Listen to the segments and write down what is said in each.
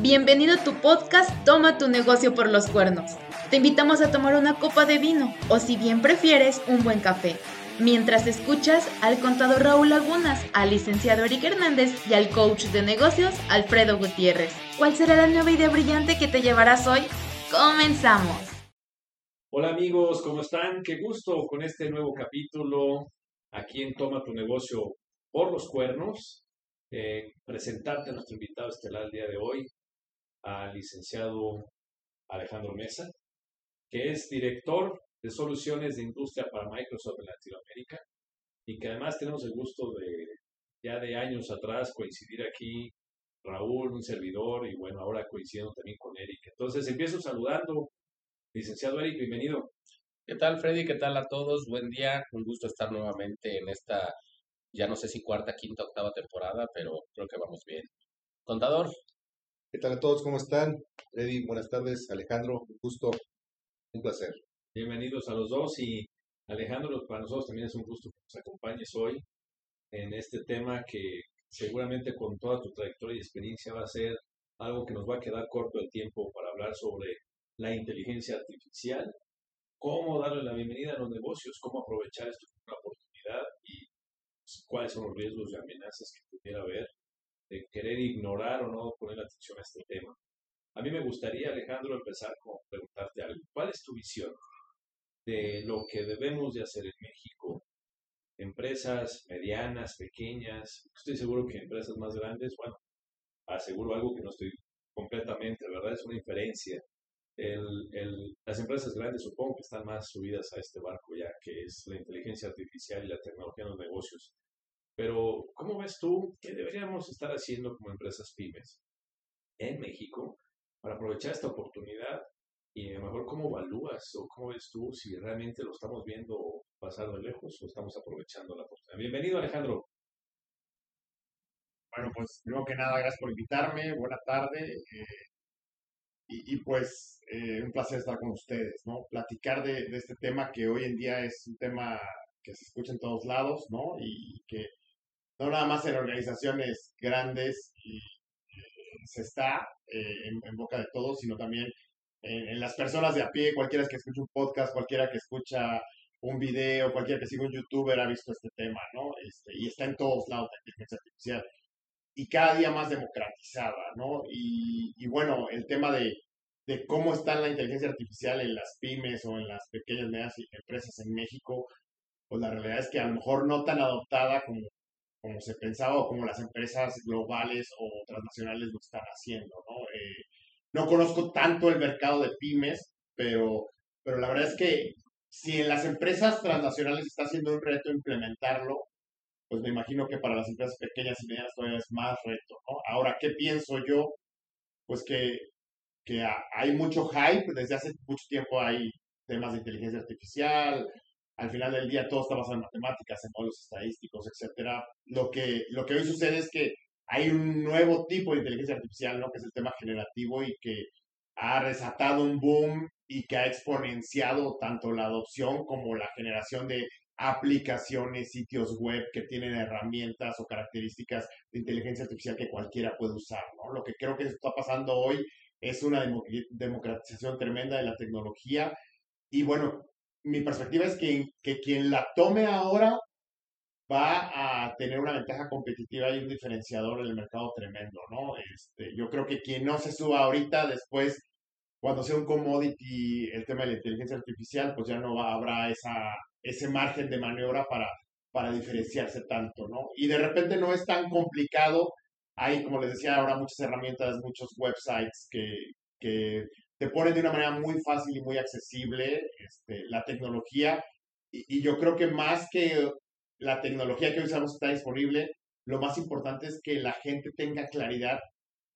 Bienvenido a tu podcast Toma tu negocio por los cuernos. Te invitamos a tomar una copa de vino o si bien prefieres un buen café. Mientras escuchas al contador Raúl Lagunas, al licenciado Eric Hernández y al coach de negocios Alfredo Gutiérrez. ¿Cuál será la nueva idea brillante que te llevarás hoy? ¡Comenzamos! Hola amigos, ¿cómo están? Qué gusto con este nuevo capítulo aquí en Toma tu negocio por los cuernos. Eh, presentarte a nuestro invitado estelar el día de hoy, al licenciado Alejandro Mesa, que es director de soluciones de industria para Microsoft en Latinoamérica y que además tenemos el gusto de ya de años atrás coincidir aquí, Raúl, un servidor y bueno, ahora coincidiendo también con Eric. Entonces empiezo saludando, licenciado Eric, bienvenido. ¿Qué tal, Freddy? ¿Qué tal a todos? Buen día. Un gusto estar nuevamente en esta, ya no sé si cuarta, quinta, octava temporada, pero creo que vamos bien. Contador, ¿Qué tal a todos? ¿Cómo están? Eddie, buenas tardes. Alejandro, un gusto, un placer. Bienvenidos a los dos y Alejandro, para nosotros también es un gusto que nos acompañes hoy en este tema que seguramente con toda tu trayectoria y experiencia va a ser algo que nos va a quedar corto el tiempo para hablar sobre la inteligencia artificial, cómo darle la bienvenida a los negocios, cómo aprovechar esto como una oportunidad y pues, cuáles son los riesgos y amenazas que pudiera haber de querer ignorar o no poner atención a este tema. A mí me gustaría, Alejandro, empezar con preguntarte algo. ¿Cuál es tu visión de lo que debemos de hacer en México? Empresas medianas, pequeñas, estoy seguro que empresas más grandes, bueno, aseguro algo que no estoy completamente, ¿verdad? Es una inferencia. El, el, las empresas grandes supongo que están más subidas a este barco ya, que es la inteligencia artificial y la tecnología en los negocios. Pero, ¿cómo ves tú qué deberíamos estar haciendo como empresas pymes en México para aprovechar esta oportunidad? Y a lo mejor, ¿cómo evalúas o cómo ves tú si realmente lo estamos viendo pasar de lejos o estamos aprovechando la oportunidad? Bienvenido, Alejandro. Bueno, pues primero que nada, gracias por invitarme. Buena tarde. Eh, y, y, pues eh, un placer estar con ustedes, ¿no? Platicar de, de, este tema que hoy en día es un tema que se escucha en todos lados, ¿no? Y que no nada más en organizaciones grandes y, se está eh, en, boca de todos, sino también en, las personas de a pie, cualquiera que escuche un podcast, cualquiera que escucha un video, cualquiera que siga un youtuber ha visto este tema, ¿no? Este, y está en todos lados la inteligencia artificial y cada día más democratizada, ¿no? Y, y bueno, el tema de, cómo está la inteligencia artificial en las pymes o en las pequeñas medianas empresas en México, pues la realidad es que a lo mejor no tan adoptada como como se pensaba o como las empresas globales o transnacionales lo están haciendo, ¿no? Eh, no conozco tanto el mercado de pymes, pero, pero la verdad es que si en las empresas transnacionales está siendo un reto implementarlo, pues me imagino que para las empresas pequeñas y medianas todavía es más reto, ¿no? Ahora, ¿qué pienso yo? Pues que, que hay mucho hype, desde hace mucho tiempo hay temas de inteligencia artificial, al final del día todo está basado en matemáticas, en modelos estadísticos, etcétera. Lo que, lo que hoy sucede es que hay un nuevo tipo de inteligencia artificial, ¿no? Que es el tema generativo y que ha resatado un boom y que ha exponenciado tanto la adopción como la generación de aplicaciones, sitios web que tienen herramientas o características de inteligencia artificial que cualquiera puede usar, ¿no? Lo que creo que está pasando hoy es una democratización tremenda de la tecnología y bueno, mi perspectiva es que, que quien la tome ahora va a tener una ventaja competitiva y un diferenciador en el mercado tremendo, ¿no? Este, yo creo que quien no se suba ahorita, después, cuando sea un commodity el tema de la inteligencia artificial, pues ya no va, habrá esa, ese margen de maniobra para, para diferenciarse tanto, ¿no? Y de repente no es tan complicado. Hay, como les decía, ahora muchas herramientas, muchos websites que, que te ponen de una manera muy fácil y muy accesible este, la tecnología. Y, yo creo que más que la tecnología que hoy sabemos está disponible, lo más importante es que la gente tenga claridad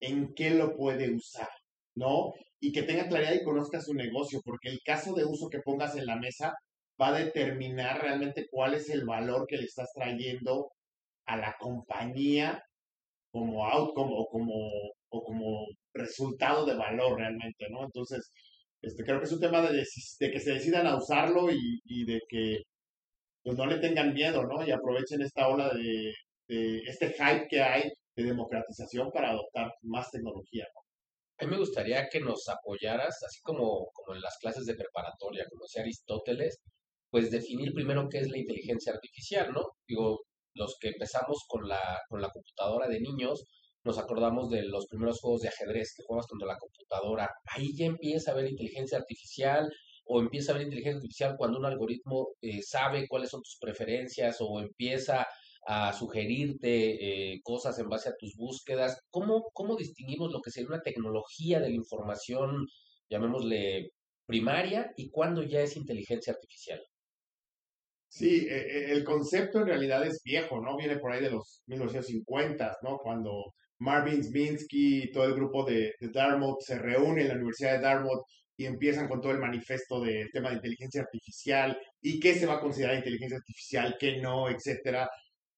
en qué lo puede usar, ¿no? Y que tenga claridad y conozca su negocio, porque el caso de uso que pongas en la mesa va a determinar realmente cuál es el valor que le estás trayendo a la compañía como outcome o como, o como resultado de valor realmente, ¿no? Entonces, este, creo que es un tema de, de que se decidan a usarlo y, y, de que pues no le tengan miedo, ¿no? Y aprovechen esta ola de, de, este hype que hay de democratización para adoptar más tecnología, ¿no? A mí me gustaría que nos apoyaras, así como, como en las clases de preparatoria, como decía Aristóteles, pues definir primero qué es la inteligencia artificial, ¿no? Digo, los que empezamos con la, con la computadora de niños, nos acordamos de los primeros juegos de ajedrez que juegas contra la computadora. Ahí ya empieza a haber inteligencia artificial o empieza a haber inteligencia artificial cuando un algoritmo eh, sabe cuáles son tus preferencias o empieza a sugerirte eh, cosas en base a tus búsquedas. ¿Cómo, ¿Cómo distinguimos lo que sería una tecnología de la información, llamémosle primaria, y cuándo ya es inteligencia artificial? Sí, e, e, el concepto en realidad es viejo, ¿no? Viene por ahí de los 1950, ¿no? Cuando Marvin Minsky y todo el grupo de, Dartmouth se reúne en la Universidad de Dartmouth y empiezan con todo el manifiesto del tema de inteligencia artificial y qué se va a considerar inteligencia artificial, qué no, etcétera.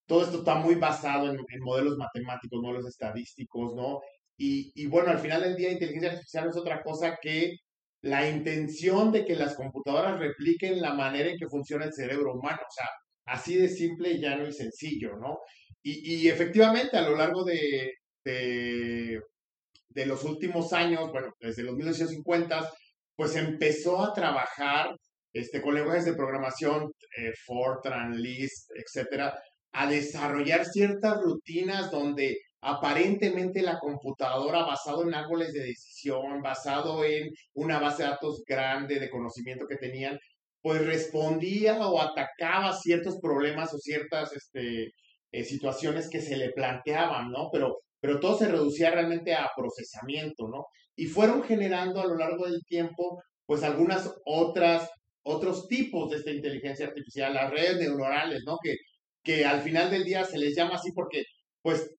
Todo esto está muy basado en, modelos matemáticos, modelos estadísticos, ¿no? Y, y, bueno, al final del día, inteligencia artificial es otra cosa que la intención de que las computadoras repliquen la manera en que funciona el cerebro humano. O sea, así de simple, llano y sencillo, ¿no? Y, efectivamente, a lo largo de, de, de, los últimos años, bueno, desde los 1950, pues empezó a trabajar este, con lenguajes de programación, eh, Fortran, Lisp, etcétera, a desarrollar ciertas rutinas donde aparentemente la computadora basado en árboles de decisión, basado en una base de datos grande de conocimiento que tenían, pues respondía o atacaba ciertos problemas o ciertas este, eh, situaciones que se le planteaban, ¿no? Pero, pero todo se reducía realmente a procesamiento, ¿no? Y fueron generando a lo largo del tiempo, pues algunas otras, otros tipos de esta inteligencia artificial, las redes neuronales, ¿no? Que, que al final del día se les llama así porque, pues,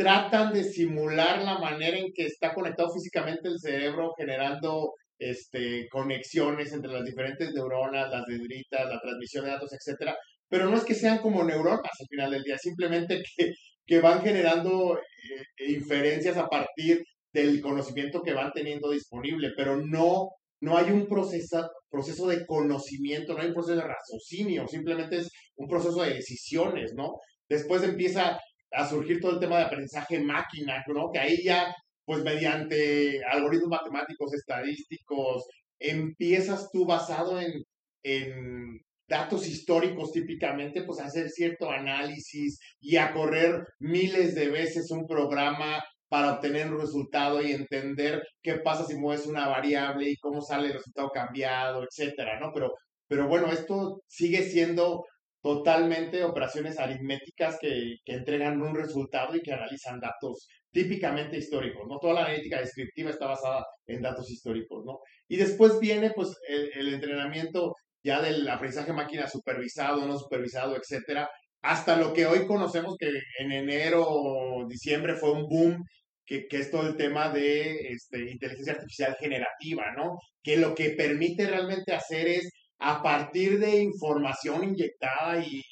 tratan de simular la manera en que está conectado físicamente el cerebro, generando este, conexiones entre las diferentes neuronas, las dendritas, la transmisión de datos, etcétera. Pero no es que sean como neuronas al final del día, simplemente que, que van generando eh, inferencias a partir del conocimiento que van teniendo disponible, pero no, no hay un proceso, proceso de conocimiento, no hay un proceso de raciocinio, simplemente es un proceso de decisiones, ¿no? Después empieza a surgir todo el tema de aprendizaje máquina, ¿no? Que ahí ya, pues mediante algoritmos matemáticos, estadísticos, empiezas tú basado en, datos históricos típicamente, pues a hacer cierto análisis y a correr miles de veces un programa para obtener un resultado y entender qué pasa si mueves una variable y cómo sale el resultado cambiado, etcétera, ¿no? Pero, pero bueno, esto sigue siendo totalmente operaciones aritméticas que, que, entregan un resultado y que analizan datos típicamente históricos, ¿no? Toda la analítica descriptiva está basada en datos históricos, ¿no? Y después viene, pues, el, entrenamiento ya del aprendizaje máquina supervisado, no supervisado, etcétera, hasta lo que hoy conocemos que en enero o diciembre fue un boom, que, que, es todo el tema de este, inteligencia artificial generativa, ¿no? Que lo que permite realmente hacer es a partir de información inyectada y,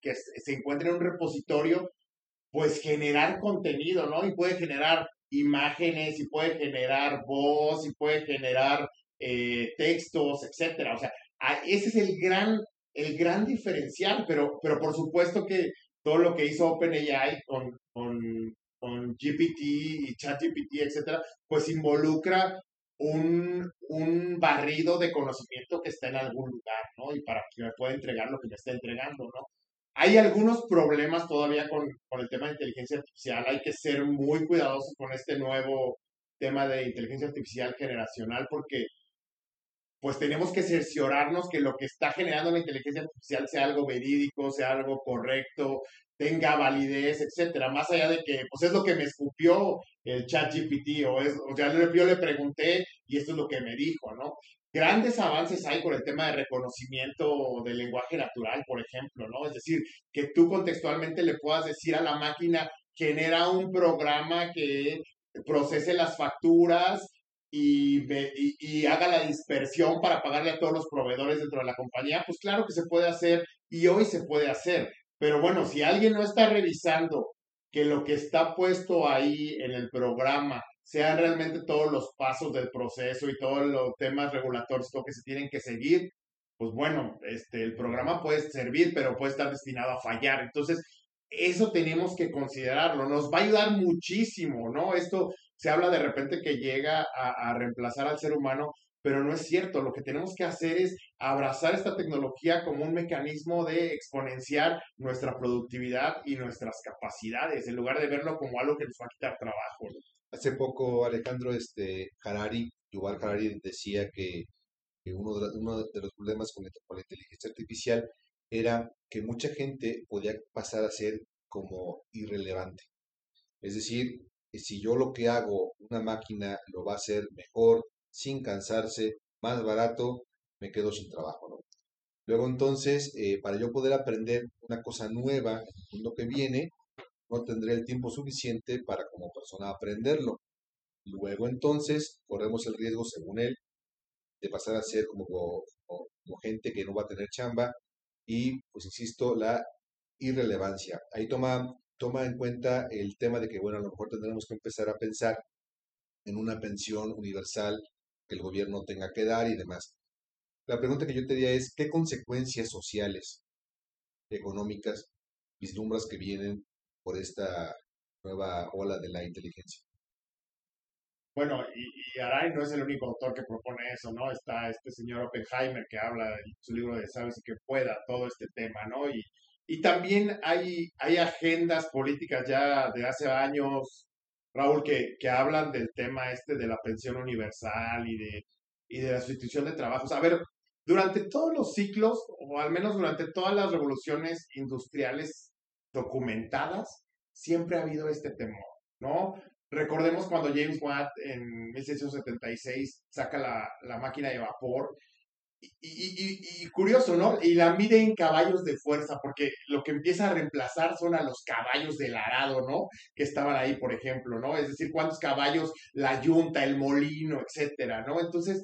que se encuentre en un repositorio, pues generar contenido, ¿no? Y puede generar imágenes, y puede generar voz, y puede generar eh, textos, etcétera. O sea, ese es el gran, el gran diferencial, pero, pero por supuesto que todo lo que hizo OpenAI con, con, con GPT y ChatGPT, etcétera, pues involucra un, un, barrido de conocimiento que está en algún lugar, ¿no? Y para que me pueda entregar lo que me está entregando, ¿no? Hay algunos problemas todavía con, con el tema de inteligencia artificial. Hay que ser muy cuidadosos con este nuevo tema de inteligencia artificial generacional porque pues tenemos que cerciorarnos que lo que está generando la inteligencia artificial sea algo verídico, sea algo correcto, tenga validez, etcétera, más allá de que, pues es lo que me escupió el chat GPT, o, es, o sea, yo le pregunté y esto es lo que me dijo, ¿no? Grandes avances hay con el tema de reconocimiento del lenguaje natural, por ejemplo, ¿no? Es decir, que tú contextualmente le puedas decir a la máquina, genera un programa que procese las facturas y, y, y, haga la dispersión para pagarle a todos los proveedores dentro de la compañía, pues claro que se puede hacer y hoy se puede hacer. Pero bueno, si alguien no está revisando que lo que está puesto ahí en el programa sean realmente todos los pasos del proceso y todos los temas regulatorios que se tienen que seguir, pues bueno, este, el programa puede servir, pero puede estar destinado a fallar. Entonces, eso tenemos que considerarlo. Nos va a ayudar muchísimo, ¿no? Esto se habla de repente que llega a, a reemplazar al ser humano, pero no es cierto. Lo que tenemos que hacer es abrazar esta tecnología como un mecanismo de exponenciar nuestra productividad y nuestras capacidades, en lugar de verlo como algo que nos va a quitar trabajo. Hace poco, Alejandro, este, Harari, Yuval Harari decía que, uno, de, uno de los problemas con, con la inteligencia artificial era que mucha gente podía pasar a ser como irrelevante. Es decir, si yo lo que hago, una máquina lo va a hacer mejor, sin cansarse, más barato, me quedo sin trabajo. Luego entonces, eh, para yo poder aprender una cosa nueva en el mundo que viene, no tendré el tiempo suficiente para como persona aprenderlo. Luego entonces corremos el riesgo, según él, de pasar a ser como, como- como gente que no va a tener chamba y, pues insisto, la irrelevancia. Ahí toma, toma en cuenta el tema de que, bueno, a lo mejor tendremos que empezar a pensar en una pensión universal que el gobierno tenga que dar y demás. La pregunta que yo te diría es, ¿qué consecuencias sociales, económicas, vislumbras que vienen por esta nueva ola de la inteligencia? Bueno, y, y no es el único autor que propone eso, ¿no? Está este señor Oppenheimer que habla en su libro de Sabes y que pueda todo este tema, ¿no? Y, y también hay, hay agendas políticas ya de hace años, Raúl, que, que hablan del tema este de la pensión universal y de, y de la sustitución de trabajos. A ver, durante todos los ciclos, o al menos durante todas las revoluciones industriales documentadas, siempre ha habido este temor, ¿no? Recordemos cuando James Watt en 1676 saca la, la máquina de vapor. Y, y- y- curioso, ¿no? Y la mide en caballos de fuerza, porque lo que empieza a reemplazar son a los caballos del arado, ¿no? Que estaban ahí, por ejemplo, ¿no? Es decir, cuántos caballos, la yunta, el molino, etcétera, ¿no? Entonces,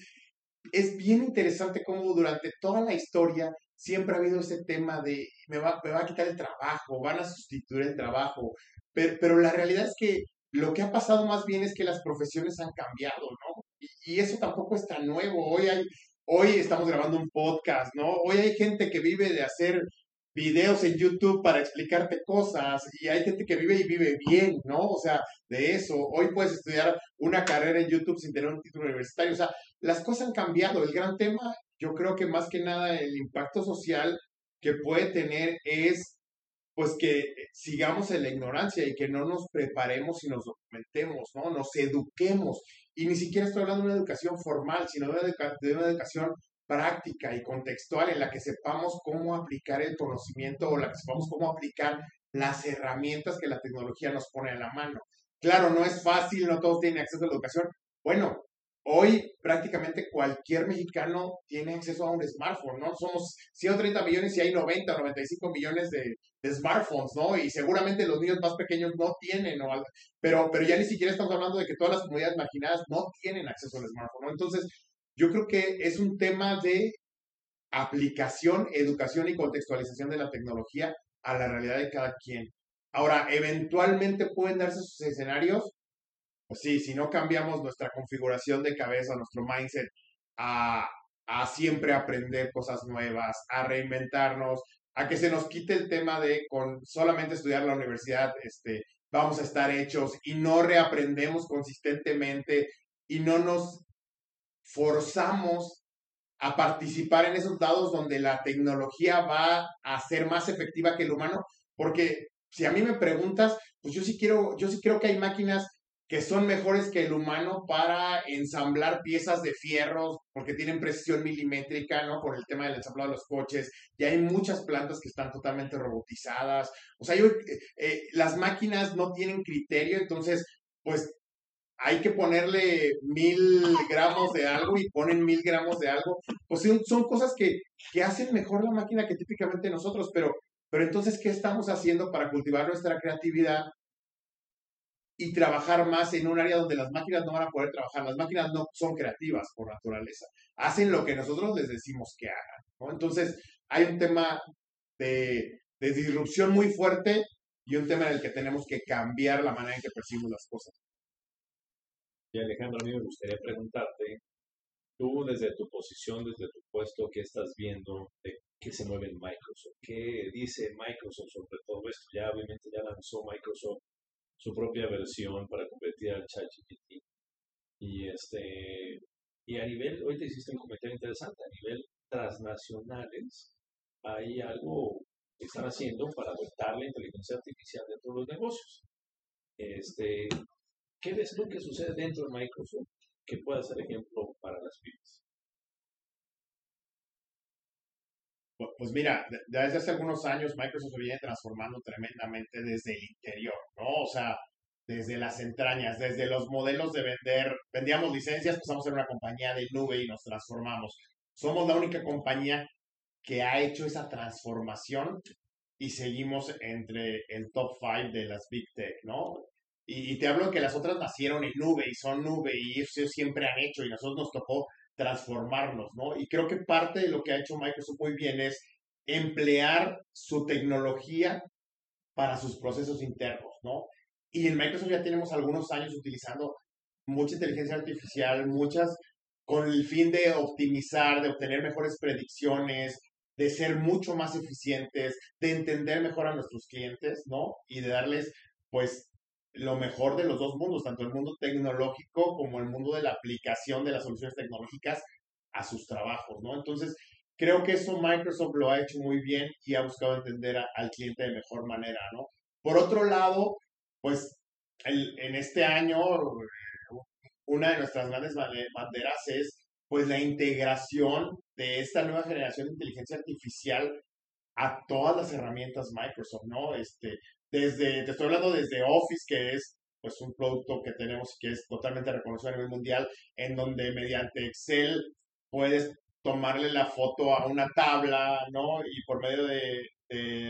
es bien interesante cómo durante toda la historia siempre ha habido ese tema de me va, me va a quitar el trabajo, van a sustituir el trabajo, pero, pero la realidad es que lo que ha pasado más bien es que las profesiones han cambiado, ¿no? Y eso tampoco es tan nuevo. Hoy hay, hoy estamos grabando un podcast, ¿no? Hoy hay gente que vive de hacer videos en YouTube para explicarte cosas y hay gente que vive y vive bien, ¿no? O sea, de eso. Hoy puedes estudiar una carrera en YouTube sin tener un título universitario. O sea, las cosas han cambiado. El gran tema, yo creo que más que nada el impacto social que puede tener es pues que sigamos en la ignorancia y que no nos preparemos y nos documentemos, ¿no? Nos eduquemos. Y ni siquiera estoy hablando de una educación formal, sino de una, educa- de una educación práctica y contextual en la que sepamos cómo aplicar el conocimiento o la que sepamos cómo aplicar las herramientas que la tecnología nos pone a la mano. Claro, no es fácil, no todos tienen acceso a la educación. Bueno, hoy prácticamente cualquier mexicano tiene acceso a un smartphone, ¿no? Somos 130 millones y hay 90 o 95 millones de smartphones, ¿no? Y seguramente los niños más pequeños no tienen, o algo, pero, pero ya ni siquiera estamos hablando de que todas las comunidades marginadas no tienen acceso al smartphone, ¿no? Entonces, yo creo que es un tema de aplicación, educación y contextualización de la tecnología a la realidad de cada quien. Ahora, eventualmente pueden darse esos escenarios, pues sí, si no cambiamos nuestra configuración de cabeza, nuestro mindset a, a siempre aprender cosas nuevas, a reinventarnos, a que se nos quite el tema de con solamente estudiar la universidad, este, vamos a estar hechos y no reaprendemos consistentemente y no nos forzamos a participar en esos dados donde la tecnología va a ser más efectiva que el humano, porque si a mí me preguntas, pues yo sí quiero, yo sí creo que hay máquinas que son mejores que el humano para ensamblar piezas de fierros, porque tienen precisión milimétrica, ¿no? Por el tema del ensamblado de los coches, y hay muchas plantas que están totalmente robotizadas. O sea, yo, eh, eh, las máquinas no tienen criterio, entonces, pues hay que ponerle mil gramos de algo y ponen mil gramos de algo. Pues son, son cosas que, que hacen mejor la máquina que típicamente nosotros, pero, pero entonces, ¿qué estamos haciendo para cultivar nuestra creatividad y trabajar más en un área donde las máquinas no van a poder trabajar? Las máquinas no son creativas por naturaleza, hacen lo que nosotros les decimos que hagan. ¿no? Entonces, hay un tema de, de disrupción muy fuerte y un tema en el que tenemos que cambiar la manera en que percibimos las cosas. Y Alejandro, a mí me gustaría preguntarte, tú desde tu posición, desde tu puesto, ¿qué estás viendo de qué se mueve en Microsoft? ¿Qué dice Microsoft sobre todo esto? Ya obviamente ya lanzó Microsoft su propia versión para competir al ChatGPT. Y este y a nivel, hoy te hiciste un comentario interesante, a nivel transnacionales, hay algo que están haciendo para adoptar la inteligencia artificial dentro de los negocios. Este, ¿Qué ves tú que sucede dentro de Microsoft que pueda ser ejemplo para las pymes? Pues mira, desde hace algunos años Microsoft se viene transformando tremendamente desde el interior, ¿no? O sea, desde las entrañas, desde los modelos de vender, vendíamos licencias, pasamos a ser una compañía de nube y nos transformamos. Somos la única compañía que ha hecho esa transformación y seguimos entre el top 5 de las Big Tech, ¿no? Y, te hablo que las otras nacieron en nube y son nube y eso siempre han hecho y nosotros nos tocó transformarnos, ¿no? Y creo que parte de lo que ha hecho Microsoft muy bien es emplear su tecnología para sus procesos internos, ¿no? Y en Microsoft ya tenemos algunos años utilizando mucha inteligencia artificial, muchas con el fin de optimizar, de obtener mejores predicciones, de ser mucho más eficientes, de entender mejor a nuestros clientes, ¿no? Y de darles, pues, lo mejor de los dos mundos, tanto el mundo tecnológico como el mundo de la aplicación de las soluciones tecnológicas a sus trabajos, ¿no? Entonces, creo que eso Microsoft lo ha hecho muy bien y ha buscado entender al cliente de mejor manera, ¿no? Por otro lado, pues en este año, una de nuestras grandes banderas es pues la integración de esta nueva generación de inteligencia artificial a todas las herramientas Microsoft, ¿no? Este, desde, te estoy hablando desde Office, que es pues un producto que tenemos que es totalmente reconocido a nivel mundial, en donde mediante Excel puedes tomarle la foto a una tabla, ¿no? Y por medio de,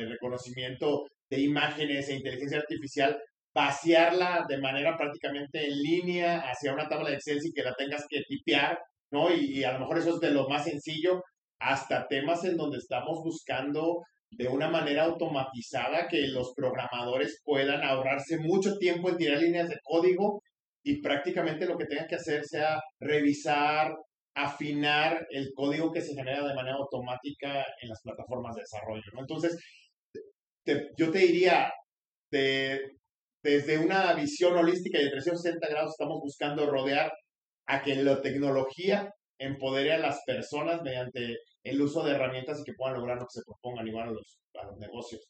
reconocimiento de imágenes e inteligencia artificial, vaciarla de manera prácticamente en línea hacia una tabla de Excel sin que la tengas que tipear, ¿no? Y, y, a lo mejor eso es de lo más sencillo, hasta temas en donde estamos buscando de una manera automatizada que los programadores puedan ahorrarse mucho tiempo en tirar líneas de código y prácticamente lo que tengan que hacer sea revisar, afinar el código que se genera de manera automática en las plataformas de desarrollo. Entonces, yo te diría, de, desde una visión holística y de 360 grados estamos buscando rodear a que la tecnología empodere a las personas mediante el uso de herramientas y que puedan lograr lo que se propongan igual a los, a los negocios.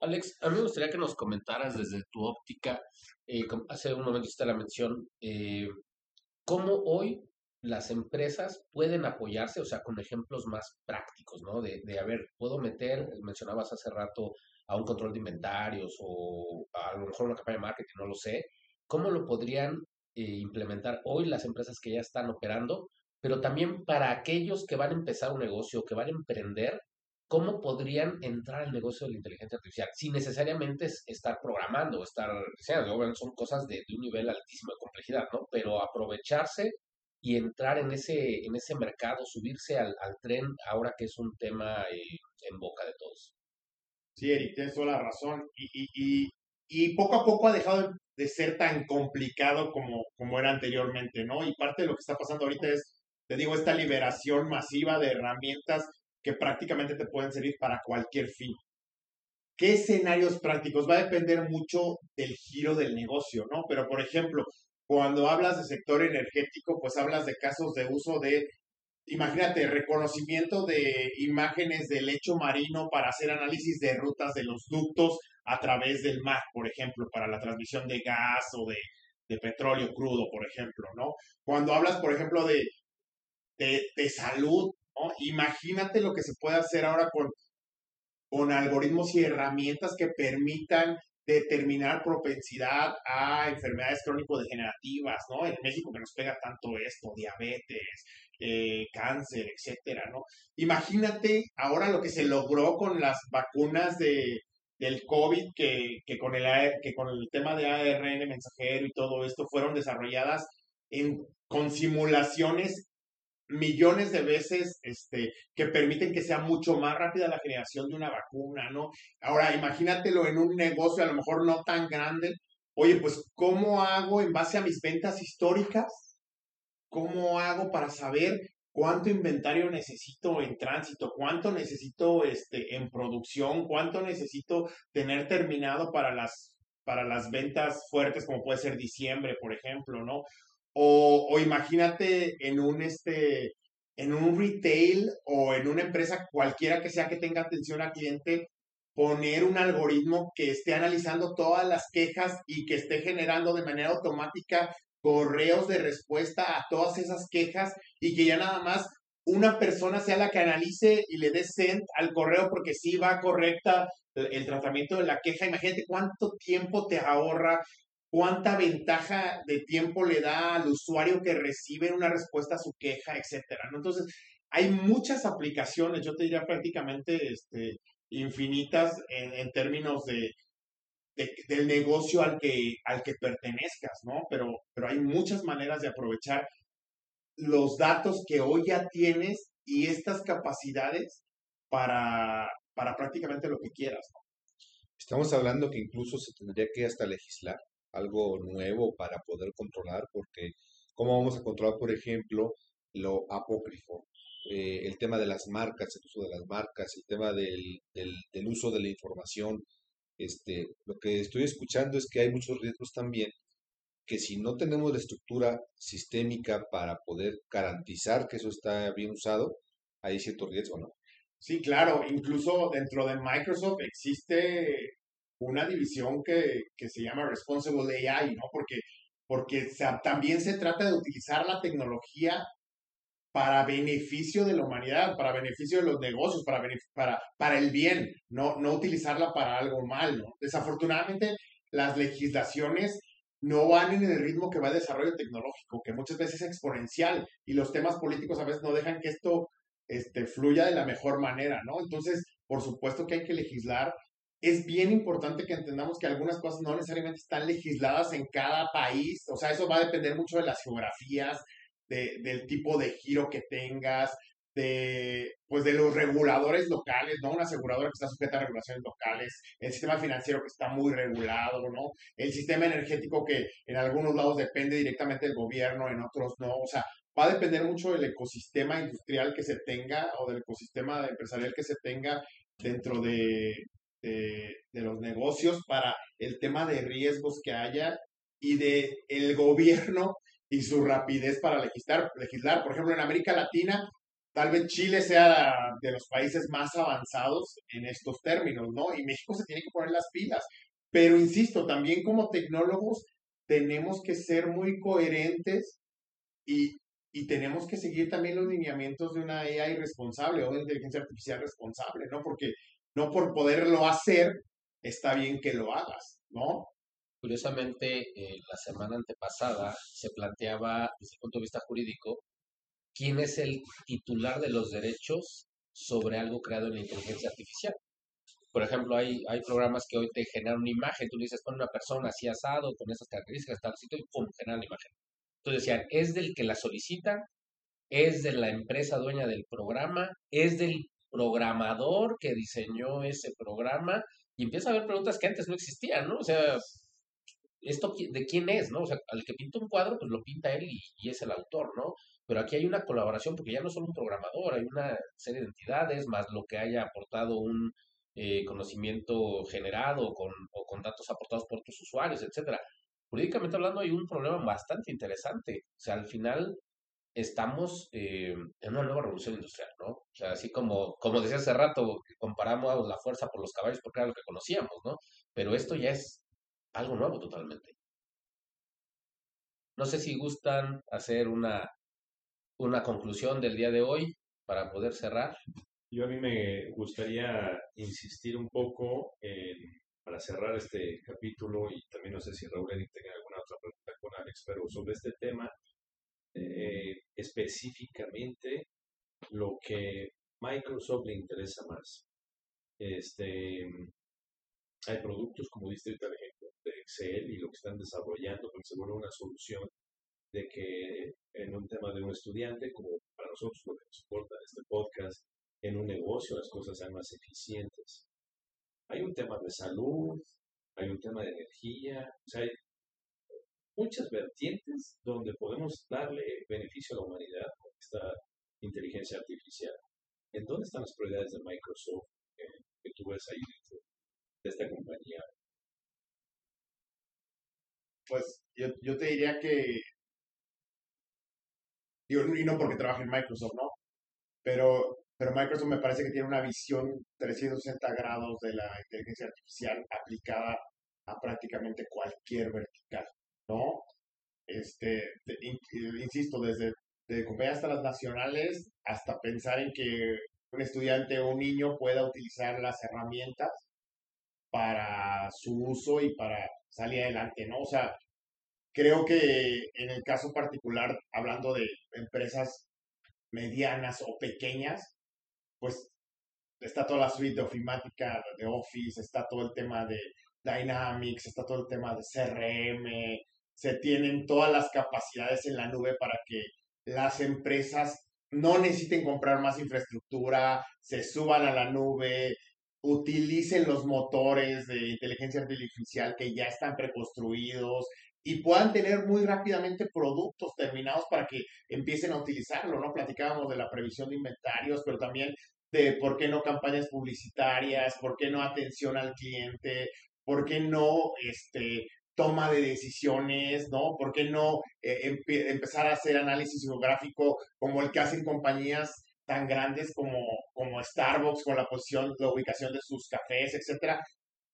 Alex, a mí me gustaría que nos comentaras desde tu óptica, eh, hace un momento hiciste la mención, eh, cómo hoy las empresas pueden apoyarse, o sea, con ejemplos más prácticos, ¿no? De, de, a ver, puedo meter, mencionabas hace rato, a un control de inventarios o a lo mejor una campaña de marketing, no lo sé. ¿Cómo lo podrían eh, implementar hoy las empresas que ya están operando pero también para aquellos que van a empezar un negocio, que van a emprender, ¿cómo podrían entrar al negocio de la inteligencia artificial? Sin necesariamente estar programando o estar diseñando, son cosas de, un nivel altísimo de complejidad, ¿no? Pero aprovecharse y entrar en ese, en ese mercado, subirse al, tren, ahora que es un tema eh, en boca de todos. Sí, Eric, tienes toda la razón. Y, y, y, poco a poco ha dejado de ser tan complicado como, como era anteriormente, ¿no? Y parte de lo que está pasando ahorita es te digo, esta liberación masiva de herramientas que prácticamente te pueden servir para cualquier fin. ¿Qué escenarios prácticos? Va a depender mucho del giro del negocio, ¿no? Pero, por ejemplo, cuando hablas de sector energético, pues hablas de casos de uso de, imagínate, reconocimiento de imágenes del lecho marino para hacer análisis de rutas de los ductos a través del mar, por ejemplo, para la transmisión de gas o de, de petróleo crudo, por ejemplo, ¿no? Cuando hablas, por ejemplo, de de, salud, ¿no? Imagínate lo que se puede hacer ahora con, con algoritmos y herramientas que permitan determinar propensidad a enfermedades crónico-degenerativas, ¿no? En México que nos pega tanto esto, diabetes, eh, cáncer, etcétera, ¿no? Imagínate ahora lo que se logró con las vacunas de, del COVID, que, que, con el, que con el tema de ARN mensajero y todo esto fueron desarrolladas en, con simulaciones millones de veces este, que permiten que sea mucho más rápida la generación de una vacuna, ¿no? Ahora, imagínatelo en un negocio a lo mejor no tan grande. Oye, pues, ¿cómo hago en base a mis ventas históricas? ¿Cómo hago para saber cuánto inventario necesito en tránsito, cuánto necesito este, en producción, cuánto necesito tener terminado para las para las ventas fuertes, como puede ser diciembre, por ejemplo, ¿no? O, imagínate en un, este, en un retail o en una empresa cualquiera que sea que tenga atención al cliente, poner un algoritmo que esté analizando todas las quejas y que esté generando de manera automática correos de respuesta a todas esas quejas y que ya nada más una persona sea la que analice y le dé send al correo porque sí va correcta el tratamiento de la queja. Imagínate cuánto tiempo te ahorra, cuánta ventaja de tiempo le da al usuario que recibe una respuesta a su queja, etcétera. Entonces, hay muchas aplicaciones, yo te diría prácticamente este, infinitas en, términos de, del negocio al que, al que pertenezcas, ¿no? Pero, pero hay muchas maneras de aprovechar los datos que hoy ya tienes y estas capacidades para, para prácticamente lo que quieras. Estamos hablando que incluso se tendría que hasta legislar algo nuevo para poder controlar, porque ¿cómo vamos a controlar, por ejemplo, lo apócrifo? Eh, el tema de las marcas, el uso de las marcas, el tema del, del, del uso de la información. Este, lo que estoy escuchando es que hay muchos riesgos también que si no tenemos la estructura sistémica para poder garantizar que eso está bien usado, hay cierto riesgo, ¿no? Sí, claro, incluso dentro de Microsoft existe una división que, que se llama Responsible AI, ¿no? Porque, porque también se trata de utilizar la tecnología para beneficio de la humanidad, para beneficio de los negocios, para, para, para el bien, no, no utilizarla para algo malo. Desafortunadamente, las legislaciones no van en el ritmo que va el desarrollo tecnológico, que muchas veces es exponencial y los temas políticos a veces no dejan que esto este, fluya de la mejor manera, ¿no? Entonces, por supuesto que hay que legislar. Es bien importante que entendamos que algunas cosas no necesariamente están legisladas en cada país, o sea, eso va a depender mucho de las geografías, de, del tipo de giro que tengas, de, pues de los reguladores locales, ¿no? Una aseguradora que está sujeta a regulaciones locales, el sistema financiero que está muy regulado, ¿no? El sistema energético que en algunos lados depende directamente del gobierno, en otros no. O sea, va a depender mucho del ecosistema industrial que se tenga o del ecosistema empresarial que se tenga dentro de, de, los negocios para el tema de riesgos que haya y de el gobierno y su rapidez para legislar, legislar. Por ejemplo, en América Latina tal vez Chile sea de los países más avanzados en estos términos, ¿no? Y México se tiene que poner las pilas. Pero insisto, también como tecnólogos tenemos que ser muy coherentes y, y tenemos que seguir también los lineamientos de una AI responsable o de inteligencia artificial responsable, ¿no? Porque no por poderlo hacer está bien que lo hagas, ¿no? Curiosamente, eh, la semana antepasada se planteaba desde el punto de vista jurídico quién es el titular de los derechos sobre algo creado en la inteligencia artificial. Por ejemplo, hay, hay programas que hoy te generan una imagen, tú le dices, pon una persona así asado, con esas características, tal sitio, y pum, generan la imagen. Entonces decían, es del que la solicita, es de la empresa dueña del programa, es del programador que diseñó ese programa, y empieza a haber preguntas que antes no existían, ¿no? O sea, ¿esto de quién es, no? O sea, al que pinta un cuadro, pues lo pinta él y, es el autor, ¿no? pero aquí hay una colaboración porque ya no solo un programador, hay una serie de entidades, más lo que haya aportado un eh, conocimiento generado con, o con datos aportados por tus usuarios, etcétera. Jurídicamente hablando hay un problema bastante interesante. O sea, al final estamos eh, en una nueva revolución industrial, ¿no? O sea, así como, como decía hace rato, comparamos la fuerza por los caballos porque era lo que conocíamos, ¿no? Pero esto ya es algo nuevo totalmente. No sé si gustan hacer una una conclusión del día de hoy para poder cerrar. Yo a mí me gustaría insistir un poco en, para cerrar este capítulo y también no sé si Raúl tenga alguna otra pregunta con Alex, pero sobre este tema eh, específicamente lo que Microsoft le interesa más. Este, hay productos como diste el ejemplo de Excel y lo que están desarrollando, porque se vuelve una solución de que en un tema de un estudiante, como para nosotros lo que nos importa este podcast, en un negocio las cosas sean más eficientes. Hay un tema de salud, hay un tema de energía, o sea, hay muchas vertientes donde podemos darle beneficio a la humanidad con esta inteligencia artificial. ¿En dónde están las prioridades de Microsoft eh, que tú ves ahí dentro de esta compañía? pues yo, yo te diría que, y no porque trabaje en Microsoft, ¿no? Pero, pero Microsoft me parece que tiene una visión 360 grados de la inteligencia artificial aplicada a prácticamente cualquier vertical, ¿no? Este, insisto, desde de compañías transnacionales hasta pensar en que un estudiante o un niño pueda utilizar las herramientas para su uso y para salir adelante, ¿no? O sea, creo que en el caso particular, hablando de empresas medianas o pequeñas, pues está toda la suite de ofimática de Office, está todo el tema de Dynamics, está todo el tema de CRM, se tienen todas las capacidades en la nube para que las empresas no necesiten comprar más infraestructura, se suban a la nube, utilicen los motores de inteligencia artificial que ya están preconstruidos y puedan tener muy rápidamente productos terminados para que empiecen a utilizarlo, ¿no? Platicábamos de la previsión de inventarios, pero también de por qué no campañas publicitarias, por qué no atención al cliente, por qué no este, toma de decisiones, ¿no? ¿Por qué no eh, empezar a hacer análisis geográfico como el que hacen compañías tan grandes como, como Starbucks con la posición, la ubicación de sus cafés, etcétera?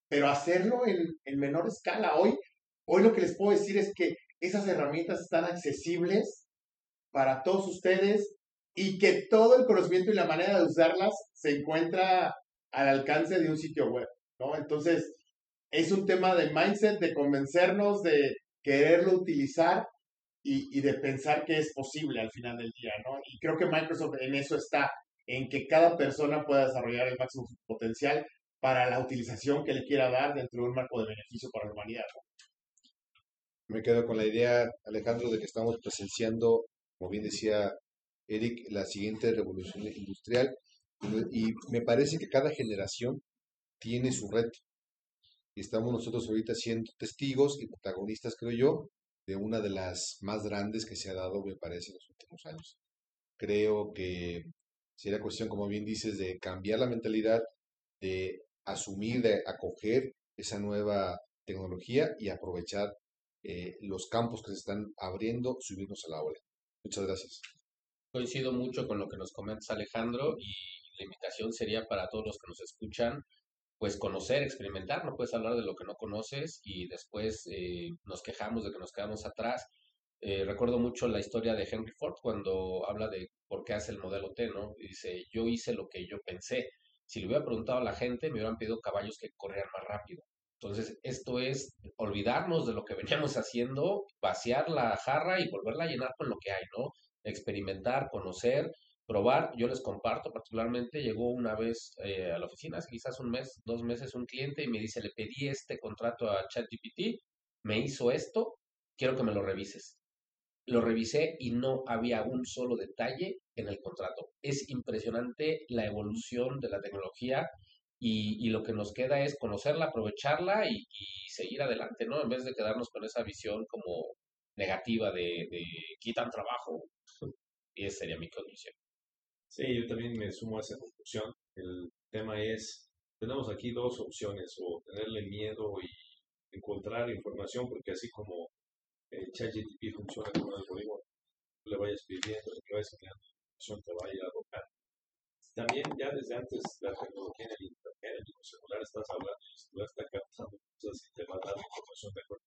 Pero hacerlo en, en menor escala. Hoy, hoy lo que les puedo decir es que esas herramientas están accesibles para todos ustedes y que todo el conocimiento y la manera de usarlas se encuentra al alcance de un sitio web, ¿no? Entonces, es un tema de mindset, de convencernos, de quererlo utilizar y, de pensar que es posible al final del día, ¿no? Y creo que Microsoft en eso está, en que cada persona pueda desarrollar el máximo potencial para la utilización que le quiera dar dentro de un marco de beneficio para la humanidad. Me quedo con la idea, Alejandro, de que estamos presenciando, como bien decía Eric, la siguiente revolución industrial y me parece que cada generación tiene su reto estamos nosotros ahorita siendo testigos y protagonistas, creo yo, de una de las más grandes que se ha dado, me parece, en los últimos años. Creo que sería cuestión, como bien dices, de cambiar la mentalidad, de asumir, de acoger esa nueva tecnología y aprovechar eh, los campos que se están abriendo, subirnos a la ola. Muchas gracias. Coincido mucho con lo que nos comentas Alejandro y la invitación sería para todos los que nos escuchan pues conocer, experimentar, no puedes hablar de lo que no conoces y después eh, nos quejamos de que nos quedamos atrás. Eh, recuerdo mucho la historia de Henry Ford cuando habla de por qué hace el modelo T, ¿no? dice, yo hice lo que yo pensé. Si le hubiera preguntado a la gente, me hubieran pedido caballos que corrieran más rápido. Entonces, esto es olvidarnos de lo que veníamos haciendo, vaciar la jarra y volverla a llenar con lo que hay, ¿no? Experimentar, conocer, probar. Yo les comparto particularmente, llegó una vez eh, a la oficina, quizás un mes, dos meses, un cliente y me dice, le pedí este contrato a ChatGPT, me hizo esto, quiero que me lo revises. Lo revisé y no había un solo detalle en el contrato. Es impresionante la evolución de la tecnología y, lo que nos queda es conocerla, aprovecharla y, seguir adelante, ¿no? En vez de quedarnos con esa visión como negativa de, de quitan trabajo. Y esa sería mi conclusión. Sí, yo también me sumo a esa conclusión. El tema es, tenemos aquí dos opciones, o tenerle miedo y encontrar información, porque así como el ChatGPT funciona como un algoritmo, le vayas pidiendo, le vayas creando información, te vaya a arrojar. También ya desde antes la tecnología en el internet, en el celular estás hablando y el celular está captando cosas y te va a dar información de acuerdo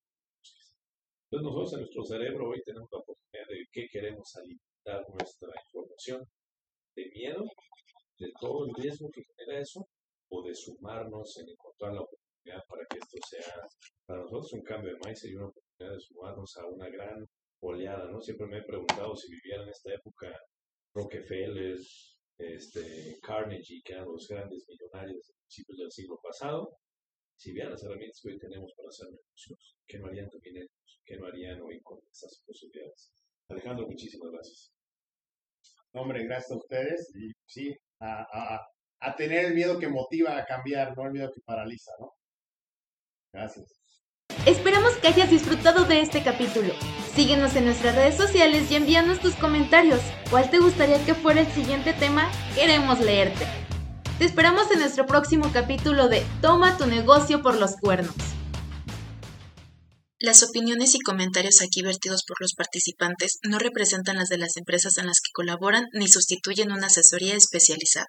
Entonces nosotros en nuestro cerebro hoy tenemos la oportunidad de qué queremos alimentar nuestra información de miedo, de todo el riesgo que genera eso, o de sumarnos en encontrar la oportunidad para que esto sea para nosotros un cambio de mindset y una oportunidad de sumarnos a una gran oleada, ¿no? Siempre me he preguntado si viviera en esta época Rockefeller, este, Carnegie, que eran los grandes millonarios de principios del siglo pasado, si vieran las herramientas que hoy tenemos para hacer negocios, ¿qué no harían también ellos? ¿Qué no harían hoy con estas posibilidades? Alejandro, muchísimas gracias hombre, gracias a ustedes. Y sí, a, tener el miedo que motiva a cambiar, no el miedo que paraliza, ¿no? Gracias. Esperamos que hayas disfrutado de este capítulo. Síguenos en nuestras redes sociales y envíanos tus comentarios. ¿Cuál te gustaría que fuera el siguiente tema? Queremos leerte. Te esperamos en nuestro próximo capítulo de Toma tu negocio por los cuernos. Las opiniones y comentarios aquí vertidos por los participantes no representan las de las empresas en las que colaboran ni sustituyen una asesoría especializada.